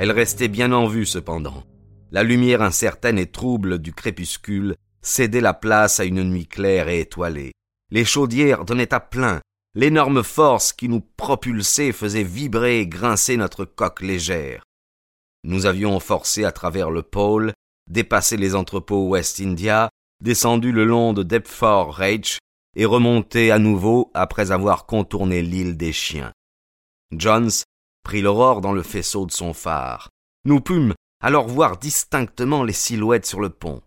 Elle restait bien en vue cependant. La lumière incertaine et trouble du crépuscule cédait la place à une nuit claire et étoilée. Les chaudières donnaient à plein. L'énorme force qui nous propulsait faisait vibrer et grincer notre coque légère. Nous avions forcé à travers le pôle, dépassé les entrepôts West India, descendu le long de Deptford Reach et remonté à nouveau après avoir contourné l'île des chiens. Jones prit l'aurore dans le faisceau de son phare. Nous pûmes alors voir distinctement les silhouettes sur le pont.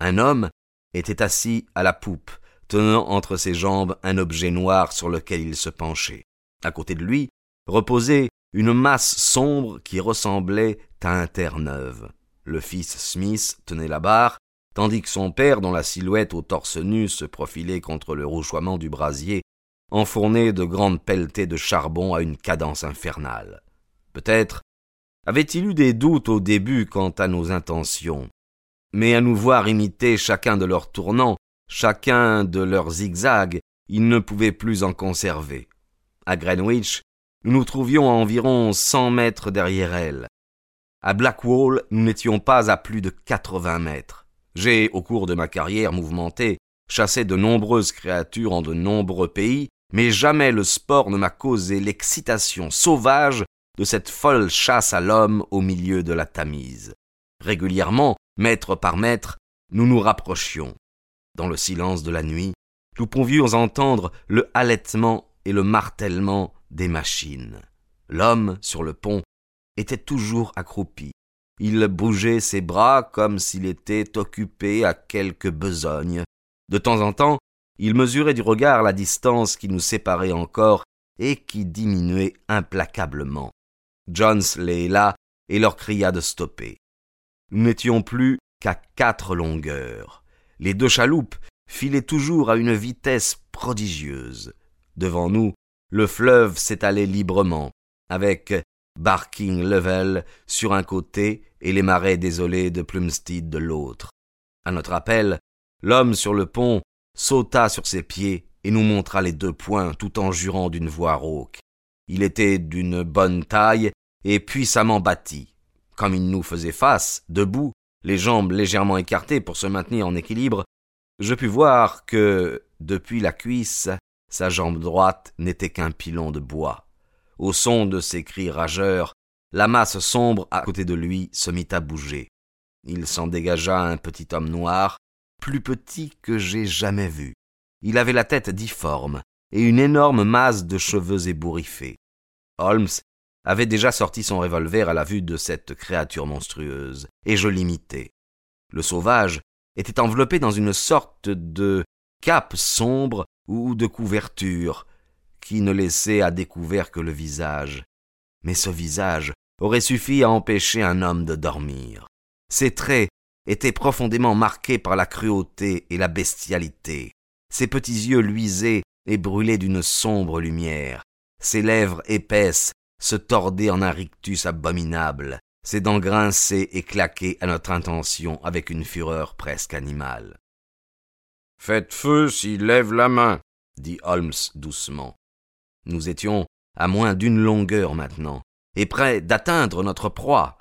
Un homme était assis à la poupe, tenant entre ses jambes un objet noir sur lequel il se penchait. À côté de lui reposait une masse sombre qui ressemblait à un Terre-Neuve. Le fils Smith tenait la barre, tandis que son père, dont la silhouette au torse nu se profilait contre le rouchoiement du brasier, enfournait de grandes pelletées de charbon à une cadence infernale. Peut-être avait-il eu des doutes au début quant à nos intentions, mais à nous voir imiter chacun de leurs tournants, chacun de leurs zigzags, il ne pouvait plus en conserver. À Greenwich, nous nous trouvions à environ cent mètres derrière elle. À Blackwall, nous n'étions pas à plus de quatre-vingts mètres. J'ai, au cours de ma carrière mouvementée, chassé de nombreuses créatures en de nombreux pays, mais jamais le sport ne m'a causé l'excitation sauvage de cette folle chasse à l'homme au milieu de la Tamise. Régulièrement, mètre par mètre, nous nous rapprochions. Dans le silence de la nuit, nous pouvions entendre le halètement et le martèlement des machines. L'homme, sur le pont, était toujours accroupi. Il bougeait ses bras comme s'il était occupé à quelque besogne. De temps en temps, il mesurait du regard la distance qui nous séparait encore et qui diminuait implacablement. Jones les là et leur cria de stopper. Nous n'étions plus qu'à quatre longueurs. Les deux chaloupes filaient toujours à une vitesse prodigieuse. Devant nous, le fleuve s'étalait librement, avec Barking Level sur un côté et les marais désolés de Plumstead de l'autre. À notre appel, l'homme sur le pont sauta sur ses pieds et nous montra les deux poings tout en jurant d'une voix rauque. Il était d'une bonne taille et puissamment bâti. Comme il nous faisait face, debout, les jambes légèrement écartées pour se maintenir en équilibre, je pus voir que, depuis la cuisse, sa jambe droite n'était qu'un pilon de bois. Au son de ses cris rageurs, la masse sombre à côté de lui se mit à bouger. Il s'en dégagea un petit homme noir, plus petit que j'ai jamais vu. Il avait la tête difforme et une énorme masse de cheveux ébouriffés. Holmes avait déjà sorti son revolver à la vue de cette créature monstrueuse, et je l'imitais. Le sauvage était enveloppé dans une sorte de cape sombre ou de couverture, qui ne laissait à découvert que le visage. Mais ce visage aurait suffi à empêcher un homme de dormir. Ses traits étaient profondément marqués par la cruauté et la bestialité. Ses petits yeux luisaient et brûlaient d'une sombre lumière. Ses lèvres épaisses se tordaient en un rictus abominable, ses dents grinçaient et claquaient à notre intention avec une fureur presque animale. Faites feu s'il lève la main, dit Holmes doucement. Nous étions à moins d'une longueur maintenant, et près d'atteindre notre proie.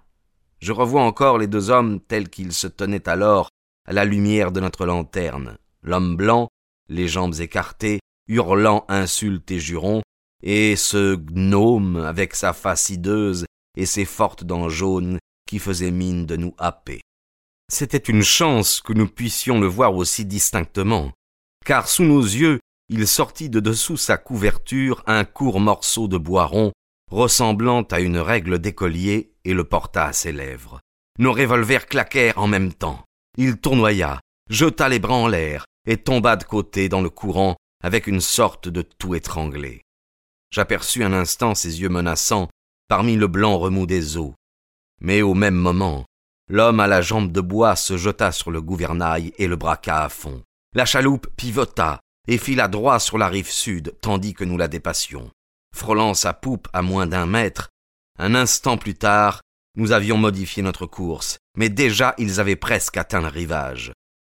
Je revois encore les deux hommes tels qu'ils se tenaient alors à la lumière de notre lanterne, l'homme blanc, les jambes écartées, hurlant insultes et jurons, et ce gnome avec sa face hideuse et ses fortes dents jaunes qui faisait mine de nous happer. C'était une chance que nous puissions le voir aussi distinctement, car sous nos yeux il sortit de dessous sa couverture un court morceau de bois rond ressemblant à une règle d'écolier et le porta à ses lèvres. Nos revolvers claquèrent en même temps. Il tournoya, jeta les bras en l'air, et tomba de côté dans le courant avec une sorte de tout étranglé. J'aperçus un instant ses yeux menaçants parmi le blanc remous des eaux. Mais au même moment, l'homme à la jambe de bois se jeta sur le gouvernail et le braqua à fond. La chaloupe pivota et fila droit sur la rive sud tandis que nous la dépassions. Frôlant sa poupe à moins d'un mètre, un instant plus tard, nous avions modifié notre course, mais déjà ils avaient presque atteint le rivage.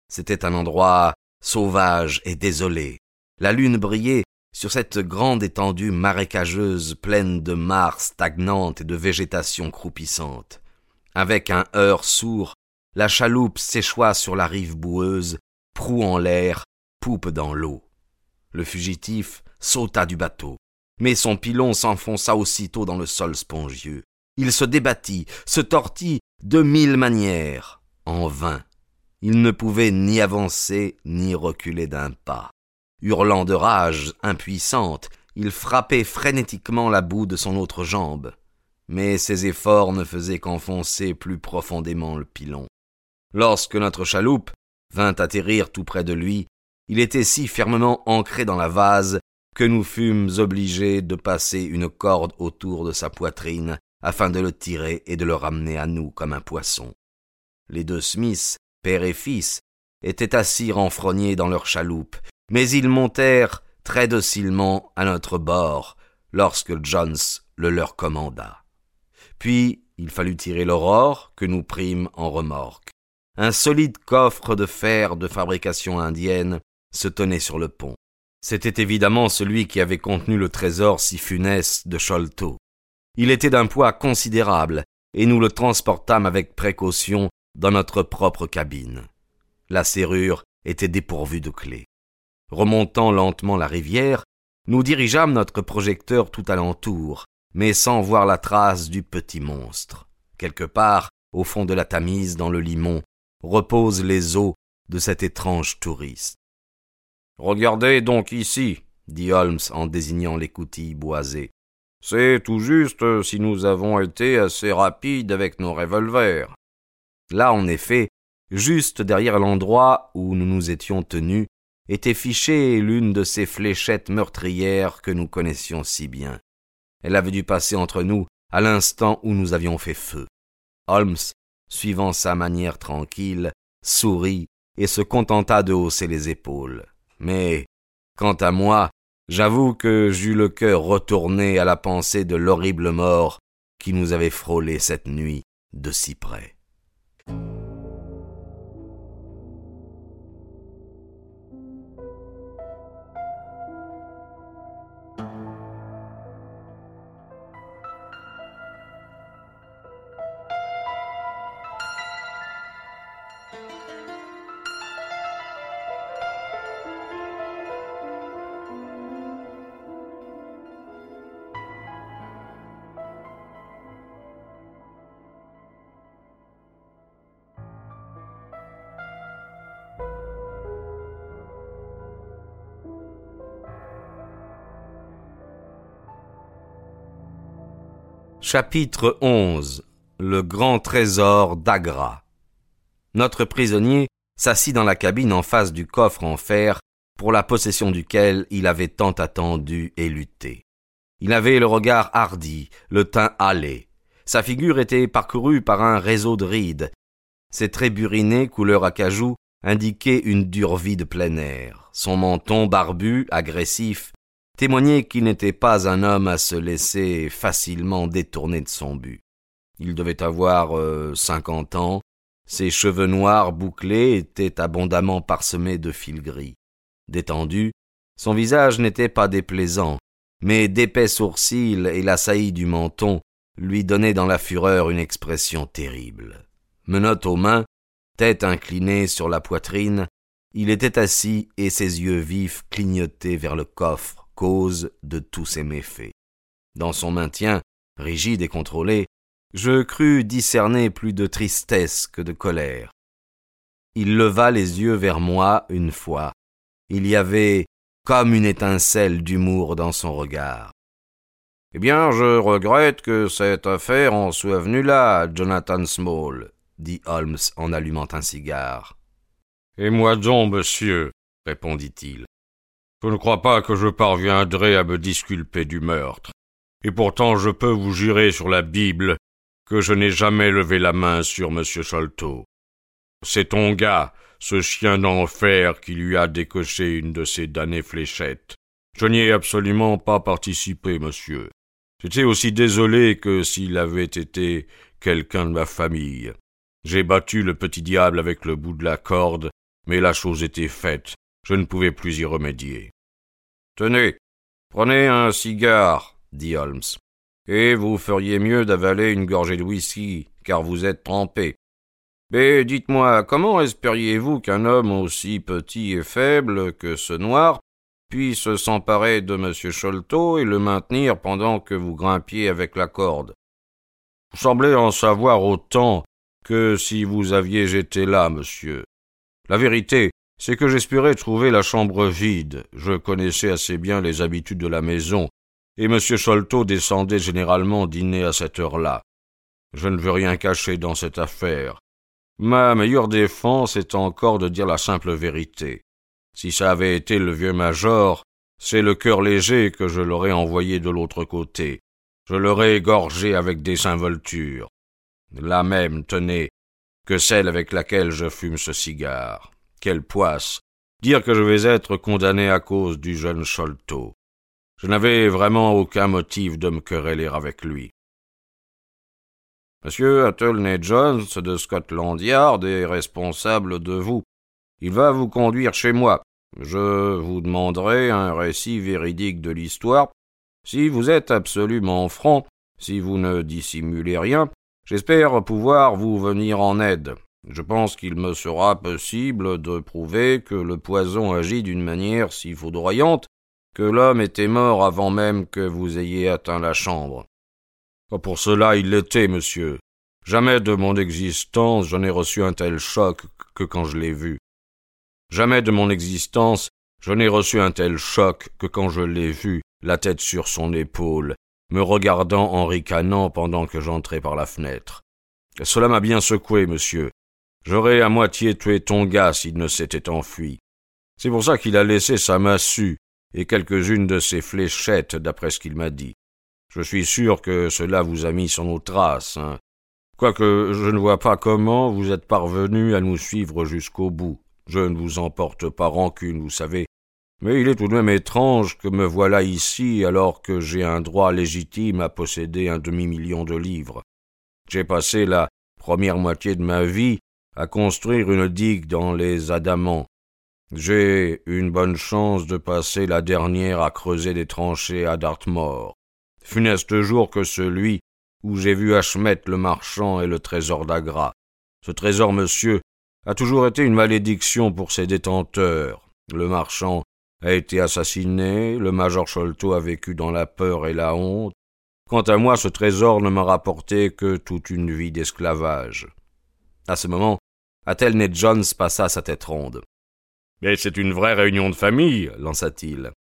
C'était un endroit sauvage et désolé. La lune brillait sur cette grande étendue marécageuse pleine de mares stagnantes et de végétation croupissante. Avec un heurt sourd, la chaloupe s'échoua sur la rive boueuse, proue en l'air, poupe dans l'eau. Le fugitif sauta du bateau, mais son pilon s'enfonça aussitôt dans le sol spongieux. Il se débattit, se tortit de mille manières, en vain. Il ne pouvait ni avancer ni reculer d'un pas. Hurlant de rage impuissante, il frappait frénétiquement la boue de son autre jambe. Mais ses efforts ne faisaient qu'enfoncer plus profondément le pilon. Lorsque notre chaloupe vint atterrir tout près de lui, il était si fermement ancré dans la vase que nous fûmes obligés de passer une corde autour de sa poitrine afin de le tirer et de le ramener à nous comme un poisson. Les deux Smiths, père et fils, étaient assis renfrognés dans leur chaloupe, mais ils montèrent très docilement à notre bord lorsque Jones le leur commanda. Puis il fallut tirer l'aurore que nous prîmes en remorque. Un solide coffre de fer de fabrication indienne se tenait sur le pont. C'était évidemment celui qui avait contenu le trésor si funeste de Sholto. Il était d'un poids considérable, et nous le transportâmes avec précaution dans notre propre cabine. La serrure était dépourvue de clé. Remontant lentement la rivière, nous dirigeâmes notre projecteur tout alentour, mais sans voir la trace du petit monstre. Quelque part, au fond de la Tamise, dans le limon, reposent les os de cet étrange touriste. Regardez donc ici, dit Holmes en désignant l'écoutille boisée. C'est tout juste si nous avons été assez rapides avec nos revolvers. Là, en effet, juste derrière l'endroit où nous nous étions tenus, était fichée l'une de ces fléchettes meurtrières que nous connaissions si bien. Elle avait dû passer entre nous à l'instant où nous avions fait feu. Holmes, suivant sa manière tranquille, sourit et se contenta de hausser les épaules. Mais, quant à moi, j'avoue que j'eus le cœur retourné à la pensée de l'horrible mort qui nous avait frôlé cette nuit de si près. Chapitre 11 Le grand trésor d'Agra Notre prisonnier s'assit dans la cabine en face du coffre en fer pour la possession duquel il avait tant attendu et lutté. Il avait le regard hardi, le teint hâlé. Sa figure était parcourue par un réseau de rides. Ses traits burinés, couleur acajou, indiquaient une dure vie de plein air. Son menton barbu, agressif, témoignait qu'il n'était pas un homme à se laisser facilement détourner de son but. Il devait avoir euh, cinquante ans, ses cheveux noirs bouclés étaient abondamment parsemés de fils gris. Détendu, son visage n'était pas déplaisant, mais d'épais sourcils et la saillie du menton lui donnaient dans la fureur une expression terrible. Menotte aux mains, tête inclinée sur la poitrine, il était assis et ses yeux vifs clignotaient vers le coffre cause de tous ces méfaits. Dans son maintien, rigide et contrôlé, je crus discerner plus de tristesse que de colère. Il leva les yeux vers moi une fois. Il y avait comme une étincelle d'humour dans son regard. Eh bien, je regrette que cette affaire en soit venue là, Jonathan Small, dit Holmes en allumant un cigare. Et moi donc, monsieur, répondit-il. Je ne crois pas que je parviendrai à me disculper du meurtre. Et pourtant je peux vous jurer sur la Bible que je n'ai jamais levé la main sur M. Sholto. C'est ton gars, ce chien d'enfer, qui lui a décoché une de ces damnées fléchettes. Je n'y ai absolument pas participé, monsieur. J'étais aussi désolé que s'il avait été quelqu'un de ma famille. J'ai battu le petit diable avec le bout de la corde, mais la chose était faite, je ne pouvais plus y remédier. Tenez, prenez un cigare, dit Holmes, et vous feriez mieux d'avaler une gorgée de whisky, car vous êtes trempé. Mais dites-moi, comment espériez-vous qu'un homme aussi petit et faible que ce noir puisse s'emparer de M. Sholto et le maintenir pendant que vous grimpiez avec la corde? Vous semblez en savoir autant que si vous aviez été là, monsieur. La vérité, c'est que j'espérais trouver la chambre vide. Je connaissais assez bien les habitudes de la maison, et M. Sholto descendait généralement dîner à cette heure-là. Je ne veux rien cacher dans cette affaire. Ma meilleure défense est encore de dire la simple vérité. Si ça avait été le vieux major, c'est le cœur léger que je l'aurais envoyé de l'autre côté. Je l'aurais égorgé avec des involtures. La même, tenez, que celle avec laquelle je fume ce cigare. Quelle poisse Dire que je vais être condamné à cause du jeune Sholto. Je n'avais vraiment aucun motif de me quereller avec lui. Monsieur Athelney Jones de Scotland Yard est responsable de vous. Il va vous conduire chez moi. Je vous demanderai un récit véridique de l'histoire. Si vous êtes absolument franc, si vous ne dissimulez rien, j'espère pouvoir vous venir en aide. Je pense qu'il me sera possible de prouver que le poison agit d'une manière si foudroyante que l'homme était mort avant même que vous ayez atteint la chambre. Pour cela il l'était, monsieur. Jamais de mon existence je n'ai reçu un tel choc que quand je l'ai vu. Jamais de mon existence je n'ai reçu un tel choc que quand je l'ai vu, la tête sur son épaule, me regardant en ricanant pendant que j'entrais par la fenêtre. Cela m'a bien secoué, monsieur, J'aurais à moitié tué ton gars s'il ne s'était enfui. C'est pour ça qu'il a laissé sa massue et quelques-unes de ses fléchettes, d'après ce qu'il m'a dit. Je suis sûr que cela vous a mis sur nos traces, hein. Quoique je ne vois pas comment vous êtes parvenu à nous suivre jusqu'au bout. Je ne vous emporte pas rancune, vous savez. Mais il est tout de même étrange que me voilà ici alors que j'ai un droit légitime à posséder un demi-million de livres. J'ai passé la première moitié de ma vie à construire une digue dans les adamants. J'ai une bonne chance de passer la dernière à creuser des tranchées à Dartmoor. Funeste jour que celui où j'ai vu Achmet le marchand et le trésor d'Agra. Ce trésor, monsieur, a toujours été une malédiction pour ses détenteurs. Le marchand a été assassiné, le major Sholto a vécu dans la peur et la honte. Quant à moi, ce trésor ne m'a rapporté que toute une vie d'esclavage. À ce moment, Athelney Jones passa sa tête ronde. Mais c'est une vraie réunion de famille, lança-t-il.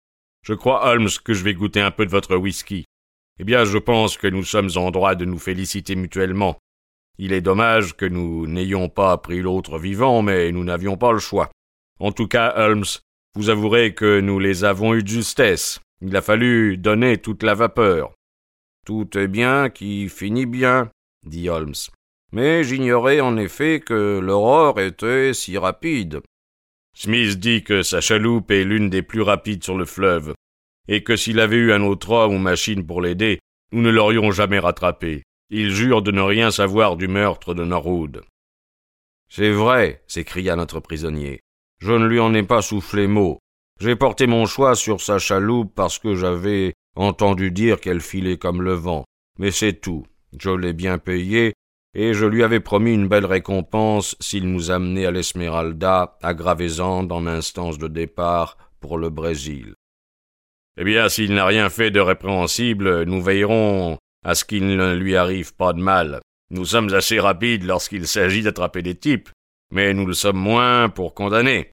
Je crois, Holmes, que je vais goûter un peu de votre whisky. Eh bien, je pense que nous sommes en droit de nous féliciter mutuellement. Il est dommage que nous n'ayons pas pris l'autre vivant, mais nous n'avions pas le choix. En tout cas, Holmes, vous avouerez que nous les avons eus de justesse. Il a fallu donner toute la vapeur. Tout est bien qui finit bien, dit Holmes mais j'ignorais en effet que l'aurore était si rapide. Smith dit que sa chaloupe est l'une des plus rapides sur le fleuve, et que s'il avait eu un autre homme ou machine pour l'aider, nous ne l'aurions jamais rattrapé. Il jure de ne rien savoir du meurtre de Norwood. C'est vrai, s'écria notre prisonnier. Je ne lui en ai pas soufflé mot. J'ai porté mon choix sur sa chaloupe parce que j'avais entendu dire qu'elle filait comme le vent. Mais c'est tout. Je l'ai bien payé et je lui avais promis une belle récompense s'il nous amenait à l'Esmeralda, à Gravezand, en instance de départ pour le Brésil. Eh bien, s'il n'a rien fait de répréhensible, nous veillerons à ce qu'il ne lui arrive pas de mal. Nous sommes assez rapides lorsqu'il s'agit d'attraper des types, mais nous le sommes moins pour condamner.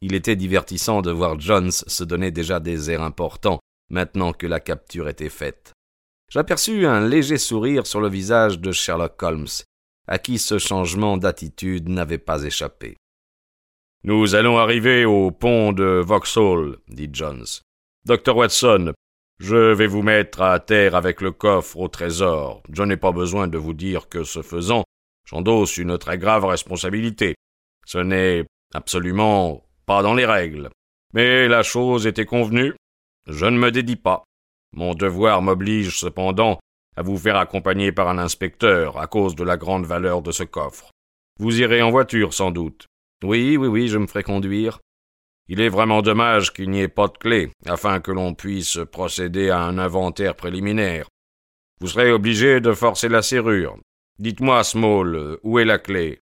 Il était divertissant de voir Jones se donner déjà des airs importants, maintenant que la capture était faite j'aperçus un léger sourire sur le visage de Sherlock Holmes, à qui ce changement d'attitude n'avait pas échappé. Nous allons arriver au pont de Vauxhall, dit Jones. Docteur Watson, je vais vous mettre à terre avec le coffre au trésor. Je n'ai pas besoin de vous dire que, ce faisant, j'endosse une très grave responsabilité. Ce n'est absolument pas dans les règles. Mais la chose était convenue. Je ne me dédie pas. Mon devoir m'oblige cependant à vous faire accompagner par un inspecteur à cause de la grande valeur de ce coffre. Vous irez en voiture sans doute. Oui, oui, oui, je me ferai conduire. Il est vraiment dommage qu'il n'y ait pas de clé, afin que l'on puisse procéder à un inventaire préliminaire. Vous serez obligé de forcer la serrure. Dites-moi, Small, où est la clé?